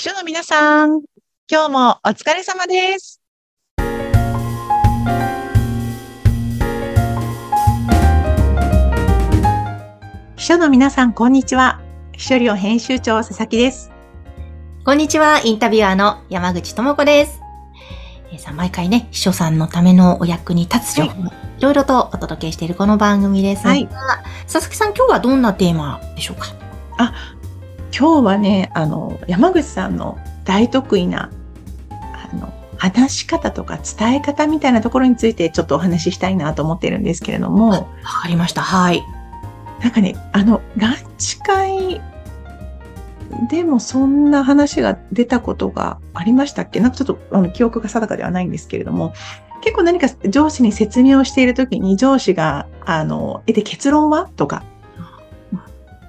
秘書の皆さん、今日もお疲れ様です。秘書の皆さん、こんにちは。秘書寮編集長、佐々木です。こんにちは、インタビュアーの山口智子です。えーさあ毎回ね、秘書さんのためのお役に立つ情報、い、ろいろとお届けしているこの番組ですが、はい佐々木さん、今日はどんなテーマでしょうか？今日はね、あの、山口さんの大得意な、あの、話し方とか伝え方みたいなところについてちょっとお話ししたいなと思ってるんですけれども、わかりました。はい。なんかね、あの、ランチ会でもそんな話が出たことがありましたっけ？なんかちょっとあの記憶が定かではないんですけれども、結構何か上司に説明をしているときに上司が、あの、え、で結論は？とか、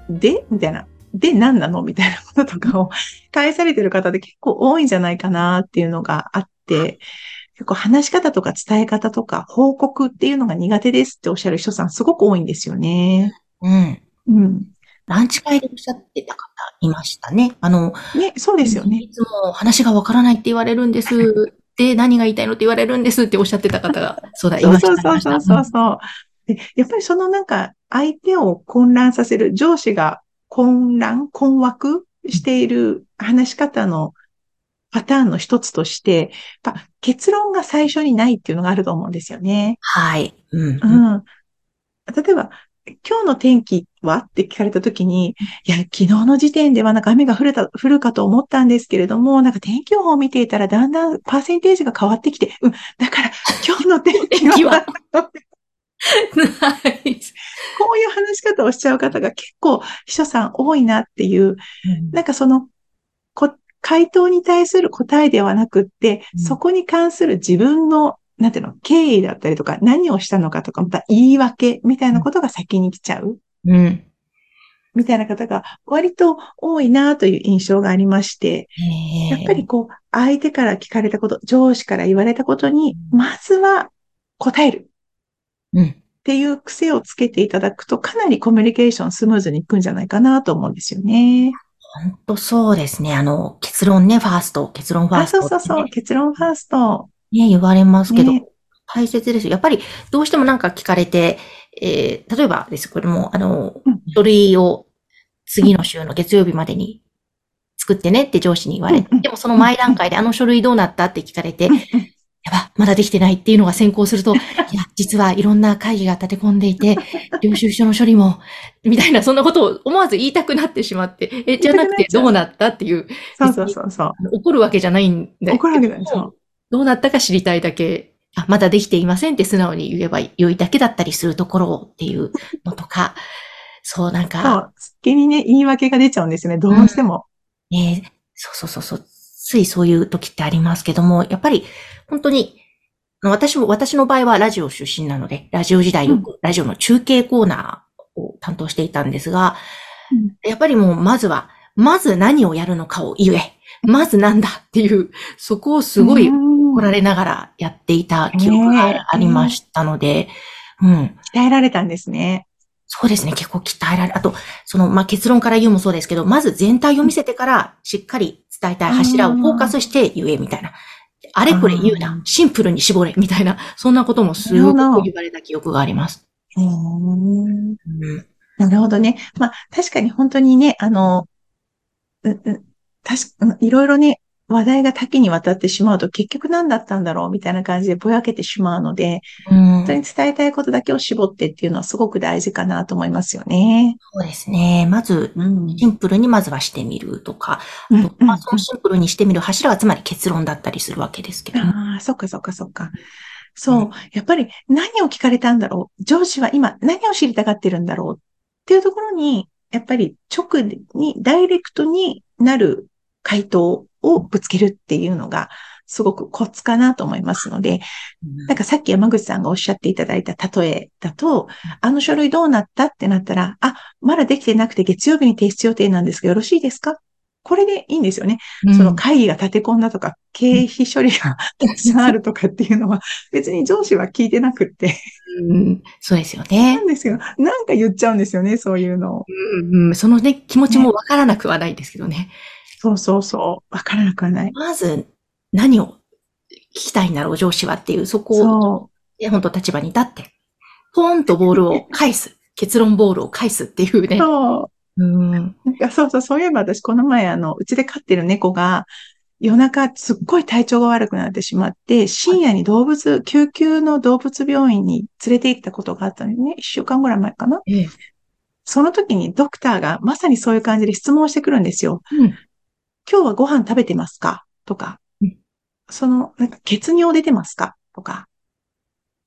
で？みたいな。で、何なの？みたいなこととかを 返されてる方で結構多いんじゃないかなっていうのがあって、結構話し方とか伝え方とか報告っていうのが苦手ですっておっしゃる人さんすごく多いんですよね。うん。うん。ランチ会でおっしゃってた方いましたね。あの、ね、そうですよね。いつも話がわからないって言われるんです。で、何が言いたいのって言われるんですっておっしゃってた方が、そうだ、いました。そうそうそうそうそう。でやっぱりそのなんか相手を混乱させる上司が混乱、困惑している話し方のパターンの一つとして、やっぱ結論が最初にないっていうのがあると思うんですよね。はい。うん。うん。例えば、今日の天気は？って聞かれたときに、いや、昨日の時点ではなんか雨が降るた、降るかと思ったんですけれども、なんか天気予報を見ていたらだんだんパーセンテージが変わってきて、うん、だから今日の天気は？こういう話し方をしちゃう方が結構秘書さん多いなっていう、なんかその、こ回答に対する答えではなくって、うんそこに関する自分の、なんていうの、経緯だったりとか、何をしたのかとか、また言い訳みたいなことが先に来ちゃう。うん。みたいな方が割と多いなという印象がありまして、やっぱりこう、相手から聞かれたこと、上司から言われたことに、まずは答えるうん。っていう癖をつけていただくと、かなりコミュニケーションスムーズにいくんじゃないかなと思うんですよね。本当そうですね。あの、結論ね、ファースト、結論ファあ、ーストね、そうそうそう、結論ファースト。ね、言われますけど、ね。大切ですよ。やっぱり、どうしてもなんか聞かれて、えー例えばです。けども、あのうん、書類を次の週の月曜日までに作ってねって上司に言われてでもその前段階であの書類どうなったって聞かれて、やば、まだできてないっていうのが先行すると、いや、実はいろんな会議が立て込んでいて、領収書の処理も、みたいな、そんなことを思わず言いたくなってしまって、え、じゃなくてどうなったっていう、そうそうそうそう。怒るわけじゃないんだ怒るわけだよ。そうどうなったか知りたいだけ、あ、まだできていませんって素直に言えば良いだけだったりするところっていうのとか、そうなんそか、う。先にね、言い訳が出ちゃうんですよね。どうしても。ね、そうそうそうそう、ついそういう時ってありますけども、やっぱり本当に、私も、私の場合はラジオ出身なので、ラジオ時代よくラジオの中継コーナーを担当していたんですが、やっぱりもうまずは、まず何をやるのかを言え。まずなんだっていう、そこをすごいうん怒られながらやっていた記憶がありましたので、うん。鍛えられたんですね。そうですね。結構鍛えられ、あと、その、まあ、結論から言うもそうですけど、まず全体を見せてから、しっかり伝えたい柱をフォーカスして言え、みたいな。あれこれ言うう。なんシンプルに絞れ、みたいな、そんなこともすごく言われた記憶があります。なるほどね。まあ、確かに本当にね、あの、う、う、確か、いろいろね、話題が多岐にわたってしまうと結局何だったんだろうみたいな感じでぼやけてしまうので、うん本当に伝えたいことだけを絞ってっていうのはすごく大事かなと思いますよね。そうですね。まず、うん。シンプルにまずはしてみるとか、まあ、そのシンプルにしてみる柱はつまり結論だったりするわけですけども。ああ、そっかそっかそっか。そう。やっぱり何を聞かれたんだろう？上司は今何を知りたがってるんだろう？っていうところに、やっぱり直に、ダイレクトになる回答をぶつけるっていうのが、すごくコツかなと思いますので、なんかさっき山口さんがおっしゃっていただいた例えだと、あの書類どうなったってなったら、あ、まだできてなくて月曜日に提出予定なんですがよろしいですか？これでいいんですよね。うんその会議が立て込んだとか、経費処理が たくさんあるとかっていうのは、別に上司は聞いてなくって、うんそうですよなね。んですよ。なんか言っちゃうんですよね、そういうのを。うんうんそのね、気持ちもわからなくはないですけどね。そうそうそう。わからなくはない。まず、何を聞きたいんだろう、上司はっていう、そこを、本当立場に立って、ポーンとボールを返す。結論ボールを返すっていうう。ね。そう。うん。なんかそうそう、そういえば私この前あの、うちで飼ってる猫が夜中すっごい体調が悪くなってしまって、深夜に動物、救急の動物病院に連れて行ったことがあったのよね。一週間ぐらい前かな。ええ。その時にドクターがまさにそういう感じで質問してくるんですよ。うん。今日はご飯食べてますか？とかうん。その、なんか血尿出てますか？とか。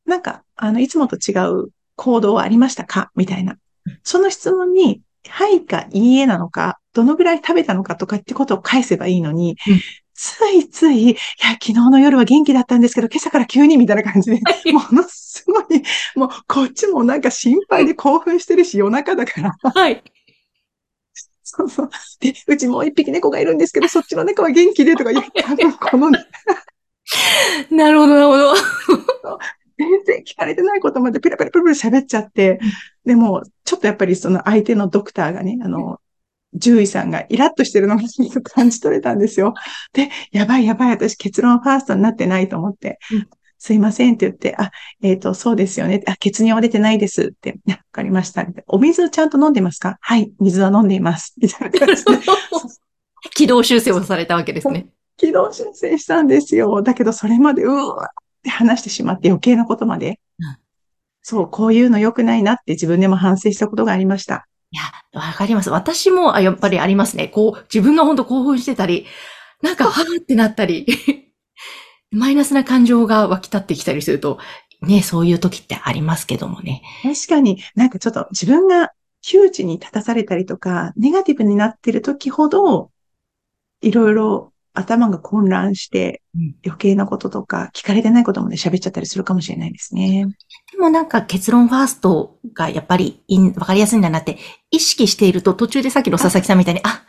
なんか、あの、いつもと違う行動はありましたか？みたいな。その質問に、はいかいいえなのか、どのぐらい食べたのか？とかってことを返せばいいのに、うんついつい、いや、昨日の夜は元気だったんですけど、今朝から急にみたいな感じで、ものすごい、もうこっちもなんか心配で興奮してるし、夜中だから。はい。そうそう。で、うちもう一匹猫がいるんですけど、そっちの猫は元気でとか言って、多分この、なるほど、なるほど。全然聞かれてないことまでペラペラペラペラ喋っちゃって、でも、ちょっとやっぱりその相手のドクターがね、あの、獣医さんがイラッとしてるのが感じ取れたんですよ。で、やばいやばい、私結論ファーストになってないと思って、うんすいませんって言って、あ、えっ、と、そうですよね。あ、血尿は出てないですって。わかりました。お水ちゃんと飲んでますか？はい、水は飲んでいます。みたいな感じで。軌道修正をされたわけですね。軌道修正したんですよ。だけど、それまで、うわって話してしまって余計なことまで。うんそう、こういうの良くないなって自分でも反省したことがありました。いや、わかります。私も、あやっぱりありますね。こう、自分が本当興奮してたり、なんか、はーってなったり、マイナスな感情が湧き立ってきたりすると、ね、そういう時ってありますけどもね。確かになんかちょっと自分が窮地に立たされたりとか、ネガティブになってる時ほど、いろいろ頭が混乱してうん、余計なこととか、聞かれてないことまで喋っちゃったりするかもしれないですね。でもなんか結論ファーストがやっぱりわかりやすいんだなって意識していると途中でさっきの佐々木さんみたいに、あ、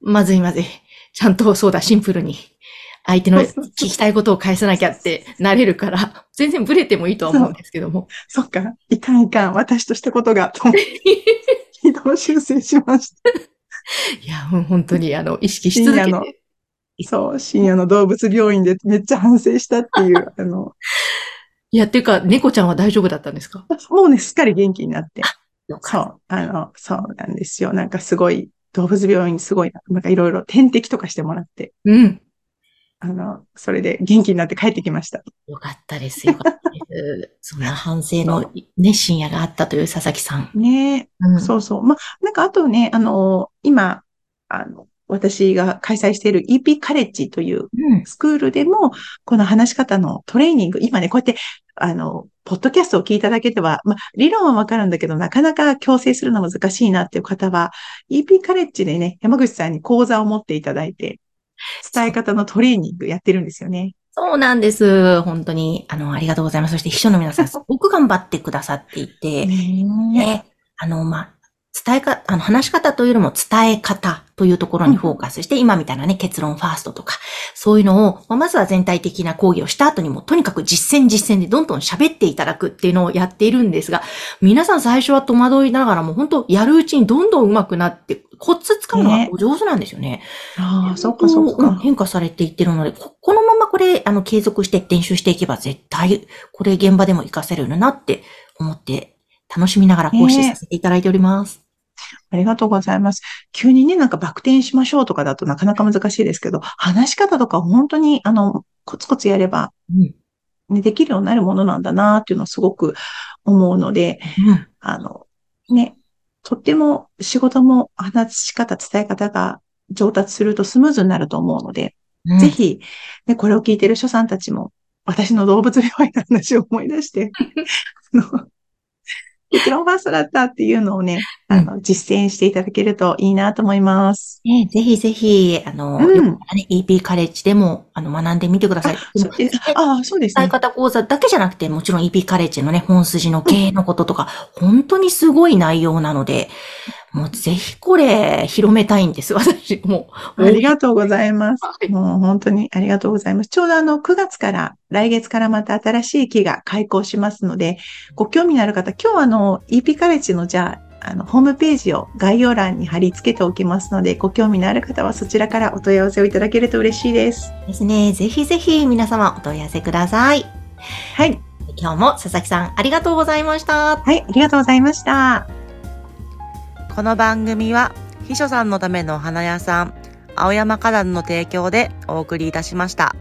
まずいまずい。ちゃんとそうだ、シンプルに。相手の聞きたいことを返さなきゃってなれるから、全然ブレてもいいとは思うんですけども。そっか、いかんいかん、私としたことが、と思って軌道修正しました。いや、もう本当にあの、意識し続けて。そう、深夜の動物病院でめっちゃ反省したっていう、あの、いや、っていうか、猫ちゃんは大丈夫だったんですか？もうね、すっかり元気になって。そう、あの、そうなんですよ。なんかすごい、動物病院すごい、なんかいろいろ点滴とかしてもらって、た。うん。あの、それで元気になって帰ってきました。よかったです。よかったです。そんな反省の熱心やがあったという佐々木さん。ねうんそうそう。ま、なんかあとね、あの、今、あの、私が開催している EP カレッジといううん。スクールでも、この話し方のトレーニング、今ね、こうやって、あの、ポッドキャストを聞いただけでは、まあ、理論はわかるんだけど、なかなか強制するの難しいなっていう方は、EP カレッジでね、山口さんに講座を持っていただいて、伝え方のトレーニングやってるんですよね。そうなんです。本当に、あの、ありがとうございます。そして秘書の皆さん、すごく頑張ってくださっていて、ねで、あの、まあ、伝えか、あの、話し方というよりも伝え方というところにフォーカスして、今みたいなね、結論ファーストとか、そういうのを、まあまずは全体的な講義をした後にも、とにかく実践実践でどんどん喋っていただくっていうのをやっているんですが、皆さん最初は戸惑いながらも、本当やるうちにどんどん上手くなって、コツつかむのがねお上手なんですよね。ああ、そっかそっうんか。変化されていってるので、ここのままこれ、あの、継続して練習していけば絶対、これ現場でも活かせるなって思って、楽しみながら講師させていただいております。ありがとうございます。急にね、なんかバク転しましょうとかだとなかなか難しいですけど、話し方とか本当に、あの、コツコツやれば、うん。ね、できるようになるものなんだなっていうのをすごく思うので、うん。あの、ね、とっても仕事も話し方、伝え方が上達するとスムーズになると思うので、うんぜひ、ね、これを聞いている書さんたちも、私の動物病院の話を思い出して、あの、結論ファーストだったっていうのをね、あの、実践していただけるといいなと思います。ね、ぜひぜひ、あの、EP カレッジでも、あの、学んでみてください。ああ、そうですね。伝え方講座だけじゃなくて、もちろん EP カレッジのね、本筋の経営のこととか、本当にすごい内容なので、もうぜひこれ、広めたいんです、私も。ありがとうございますは。いもう本当にありがとうございます。ちょうどあの9月から、来月からまた新しい期が開校しますので、ご興味のある方、今日あの EP カレッジのじゃあ、あの、ホームページを概要欄に貼り付けておきますので、ご興味のある方はそちらからお問い合わせをいただけると嬉しいです。ですね。ぜひぜひ皆様お問い合わせください。はい。今日も佐々木さんありがとうございました。はい、ありがとうございました。この番組は、秘書さんのためのお花屋さん、青山花壇の提供でお送りいたしました。